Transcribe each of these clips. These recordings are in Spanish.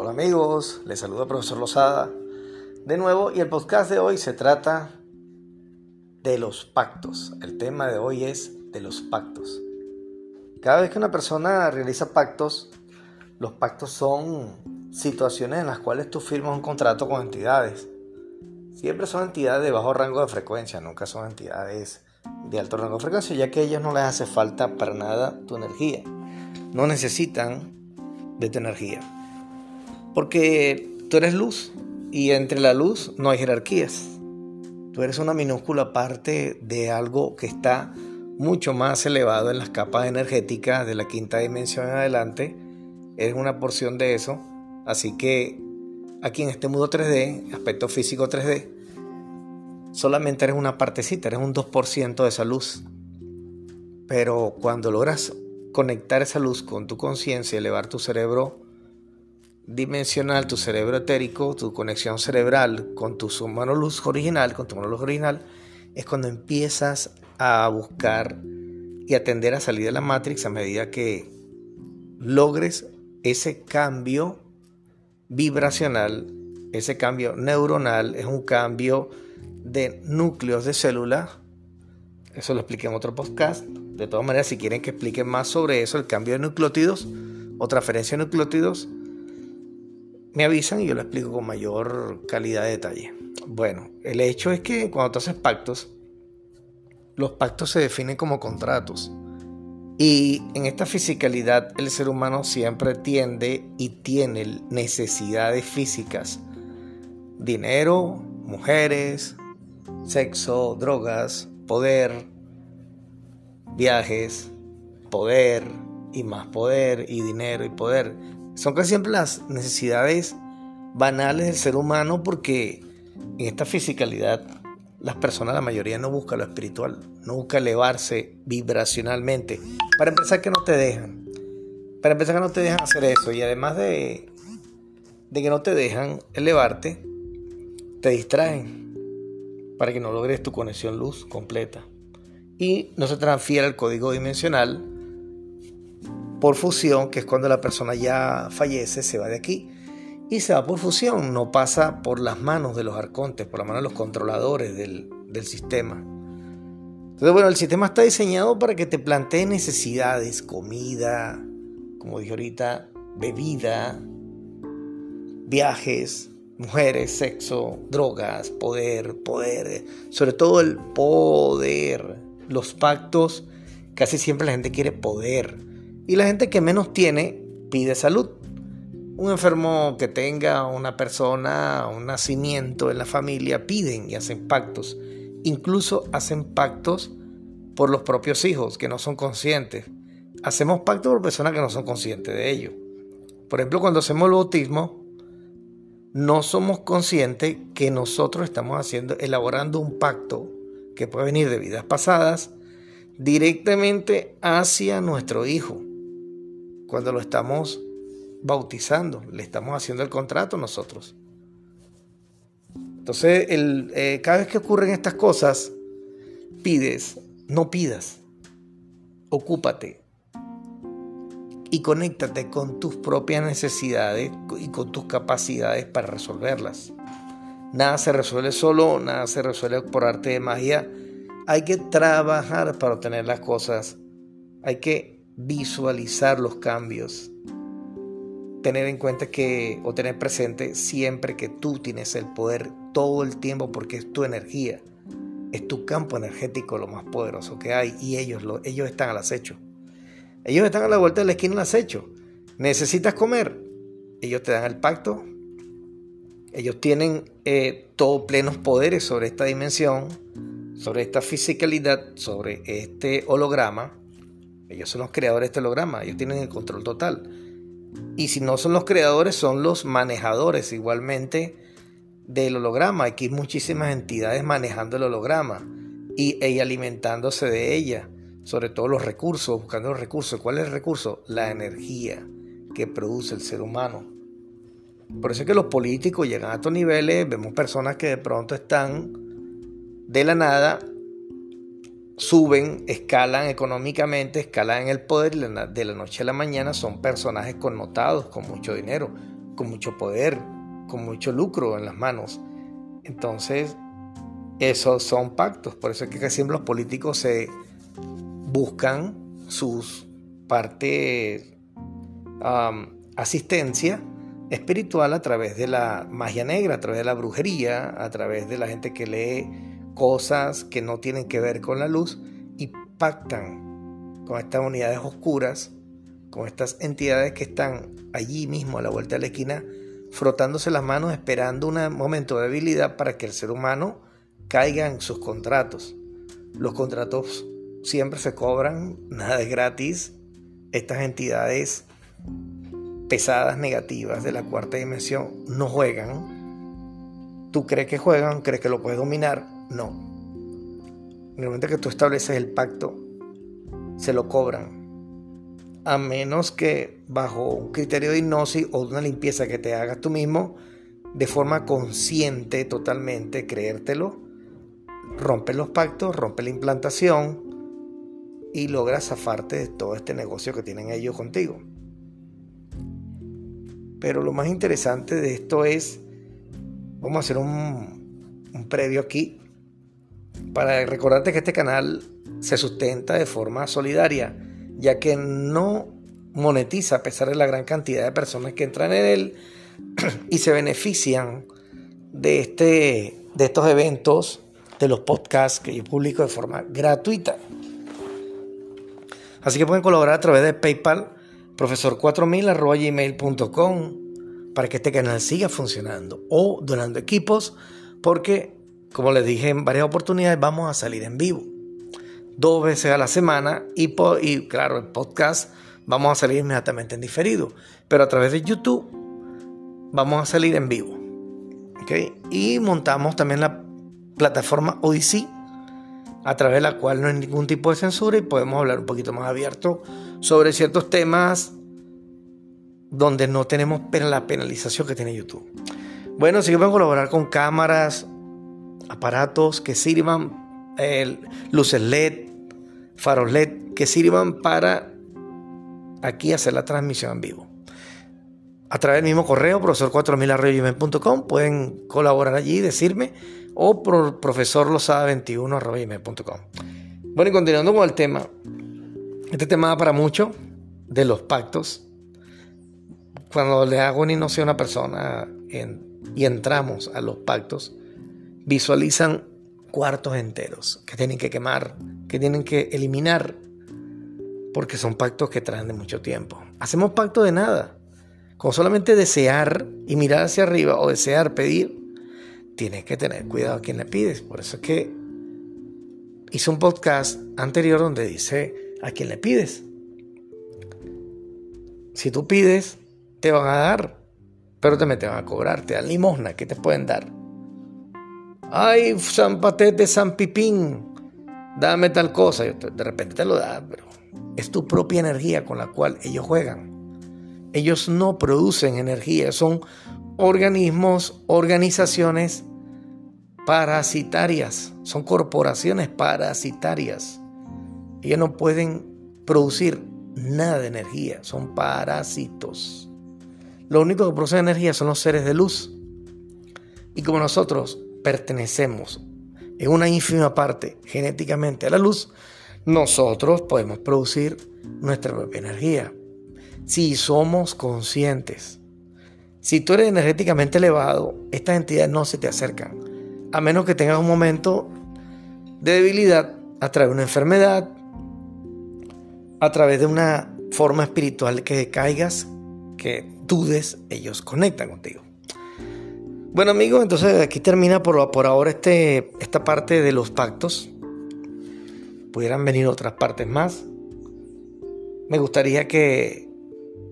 Hola amigos, les saluda profesor Lozada de nuevo y el podcast de hoy se trata de los pactos. El tema de hoy es de los pactos. Cada vez que una persona realiza pactos, los pactos son situaciones en las cuales tú firmas un contrato con entidades. Siempre son entidades de bajo rango de frecuencia, nunca son entidades de alto rango de frecuencia, ya que a ellos no les hace falta para nada tu energía. No necesitan de tu energía. Porque tú eres luz y entre la luz no hay jerarquías. Tú eres una minúscula parte de algo que está mucho más elevado en las capas energéticas de la quinta dimensión en adelante. Eres una porción de eso. Así que aquí en este mundo 3D, aspecto físico 3D, solamente eres una partecita, eres un 2% de esa luz. Pero cuando logras conectar esa luz con tu conciencia, elevar tu cerebro dimensional, tu cerebro etérico, tu conexión cerebral con tu humano luz original, con tu humano luz original, es cuando empiezas a buscar y atender a salir de la Matrix a medida que logres ese cambio vibracional, ese cambio neuronal, es un cambio de núcleos de célula. Eso lo expliqué en otro podcast. De todas maneras, si quieren que explique más sobre eso, el cambio de nucleótidos o transferencia de nucleótidos, me avisan y yo lo explico con mayor calidad de detalle. Bueno, el hecho es que cuando tú haces pactos, los pactos se definen como contratos. Y en esta fisicalidad el ser humano siempre tiende y tiene necesidades físicas. Dinero, mujeres, sexo, drogas, poder, viajes, poder y más poder y dinero y poder. Son casi siempre las necesidades banales del ser humano porque en esta fisicalidad las personas, la mayoría no busca lo espiritual, no busca elevarse vibracionalmente. Para empezar que no te dejan. Para empezar que no te dejan hacer eso. Y además de, de que no te dejan elevarte, te distraen para que no logres tu conexión luz completa. Y no se transfiere el código dimensional por fusión, que es cuando la persona ya fallece, se va de aquí y se va por fusión, no pasa por las manos de los arcontes, por las manos de los controladores del, del sistema. Entonces, bueno, el sistema está diseñado para que te plantee necesidades, comida, como dije ahorita, bebida, viajes, mujeres, sexo, drogas, poder, poder, sobre todo el poder. Los pactos, casi siempre la gente quiere poder. Y la gente que menos tiene pide salud. Un enfermo que tenga una persona, un nacimiento en la familia, piden y hacen pactos. Incluso hacen pactos por los propios hijos que no son conscientes. Hacemos pactos por personas que no son conscientes de ello. Por ejemplo, cuando hacemos el bautismo, no somos conscientes que nosotros estamos haciendo, elaborando un pacto que puede venir de vidas pasadas directamente hacia nuestro hijo cuando lo estamos bautizando, le estamos haciendo el contrato nosotros. Entonces, eh, cada vez que ocurren estas cosas, pides, no pidas, ocúpate y conéctate con tus propias necesidades y con tus capacidades para resolverlas. Nada se resuelve solo, nada se resuelve por arte de magia. Hay que trabajar para obtener las cosas. Hay que visualizar los cambios. Tener en cuenta que, o tener presente siempre que tú tienes el poder todo el tiempo porque es tu energía, es tu campo energético lo más poderoso que hay y ellos, lo, ellos están al acecho. Ellos están a la vuelta de la esquina al acecho. Necesitas comer. Ellos te dan el pacto. Ellos tienen eh, todos plenos poderes sobre esta dimensión, sobre esta fisicalidad, sobre este holograma ellos son los creadores de este holograma, ellos tienen el control total. Y si no son los creadores, son los manejadores igualmente del holograma. Aquí hay muchísimas entidades manejando el holograma y, y alimentándose de ella, sobre todo los recursos, buscando los recursos. ¿Cuál es el recurso? La energía que produce el ser humano. Por eso es que los políticos llegan a estos niveles, vemos personas que de pronto están de la nada suben, escalan económicamente, escalan en el poder y de la noche a la mañana son personajes connotados con mucho dinero. con mucho poder, con mucho lucro en las manos. Entonces, esos son pactos. Por eso es que siempre los políticos buscan sus partes asistencia espiritual a través de la magia negra, a través de la brujería, a través de la gente que lee cosas que no tienen que ver con la luz y pactan con estas unidades oscuras, con estas entidades que están allí mismo a la vuelta de la esquina, frotándose las manos esperando un momento de debilidad para que el ser humano caiga en sus contratos. Los contratos siempre se cobran, nada es gratis. Estas entidades pesadas negativas de la cuarta dimensión no juegan. Tú crees que juegan, crees que lo puedes dominar. No. En el momento que tú estableces el pacto, se lo cobran. A menos que bajo un criterio de hipnosis o una limpieza que te hagas tú mismo, de forma consciente totalmente, creértelo, rompe los pactos, rompe la implantación y logras zafarte de todo este negocio que tienen ellos contigo. Pero lo más interesante de esto es, vamos a hacer un previo aquí, para recordarte que este canal se sustenta de forma solidaria, ya que no monetiza a pesar de la gran cantidad de personas que entran en él y se benefician de, este, de estos eventos, de los podcasts que yo publico de forma gratuita. Así que pueden colaborar a través de PayPal profesor4000 gmail.com para que este canal siga funcionando o donando equipos porque como les dije en varias oportunidades vamos a salir en vivo dos veces a la semana y, y claro el podcast vamos a salir inmediatamente en diferido pero a través de YouTube vamos a salir en vivo y montamos también la plataforma Odyssey a través de la cual no hay ningún tipo de censura y podemos hablar un poquito más abierto sobre ciertos temas donde no tenemos la penalización que tiene YouTube. Bueno, sí que pueden colaborar con cámaras, aparatos que sirvan, luces LED, faros LED, que sirvan para aquí hacer la transmisión en vivo. A través del mismo correo, profesor4000.com, pueden colaborar allí, decirme, o por profesorlosada21.com. Bueno, y continuando con el tema, este tema va para mucho de los pactos. Cuando le hago una hipnosis a una persona y entramos a los pactos, visualizan cuartos enteros que tienen que quemar, que tienen que eliminar, porque son pactos que traen de mucho tiempo. Hacemos pacto de nada. Con solamente desear y mirar hacia arriba o desear pedir, tienes que tener cuidado a quien le pides. Por eso es que hice un podcast anterior donde dice a quién le pides. Si tú pides, te van a dar, pero también te van a cobrar, te dan limosna, ¿qué te pueden dar? Ay, San Patete, San Pipín, dame tal cosa. De repente te lo da, pero es tu propia energía con la cual ellos juegan. Ellos no producen energía, son organismos, organizaciones parasitarias, son corporaciones parasitarias. Ellos no pueden producir nada de energía, son parásitos. Lo único que produce energía son los seres de luz. Y como nosotros pertenecemos en una ínfima parte genéticamente a la luz, nosotros podemos producir nuestra propia energía. Si somos conscientes, si tú eres energéticamente elevado, estas entidades no se te acercan, a menos que tengas un momento de debilidad a través de una enfermedad, a través de una forma espiritual que caigas, que dudes, ellos conectan contigo. Bueno amigos, entonces aquí termina por, por ahora este, esta parte de los pactos. Pudieran venir otras partes más. Me gustaría que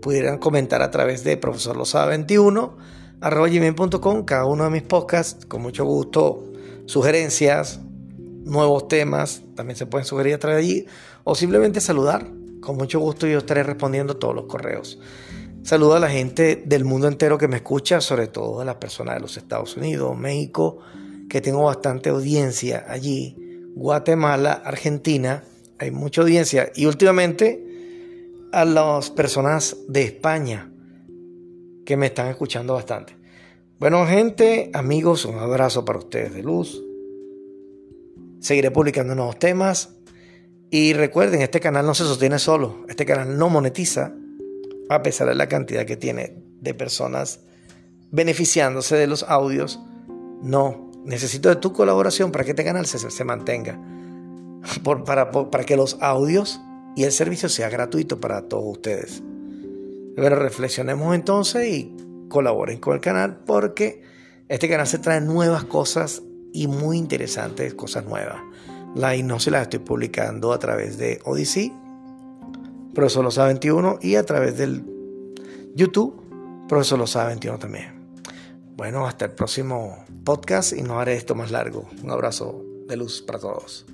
pudieran comentar a través de profesor 21 arroba gmail.com cada uno de mis podcasts. Con mucho gusto, sugerencias, nuevos temas, también se pueden sugerir a través de allí, o simplemente saludar. Con mucho gusto yo estaré respondiendo todos los correos. Saludo a la gente del mundo entero que me escucha, sobre todo a las personas de los Estados Unidos, México, que tengo bastante audiencia allí, Guatemala, Argentina, hay mucha audiencia. Y últimamente a las personas de España, que me están escuchando bastante. Bueno, gente, amigos, un abrazo para ustedes de luz. Seguiré publicando nuevos temas. Y recuerden, este canal no se sostiene solo. Este canal no monetiza, a pesar de la cantidad que tiene de personas beneficiándose de los audios. No, necesito de tu colaboración para que este canal se, se mantenga. Para, para que los audios y el servicio sea gratuito para todos ustedes. Bueno, reflexionemos entonces y colaboren con el canal porque este canal se trae nuevas cosas y muy interesantes, cosas nuevas. La hipnosis las estoy publicando a través de Odyssey, Profesor Losa 21 y a través del YouTube, Profesor Losa 21 también. Bueno, hasta el próximo podcast y no haré esto más largo. Un abrazo de luz para todos.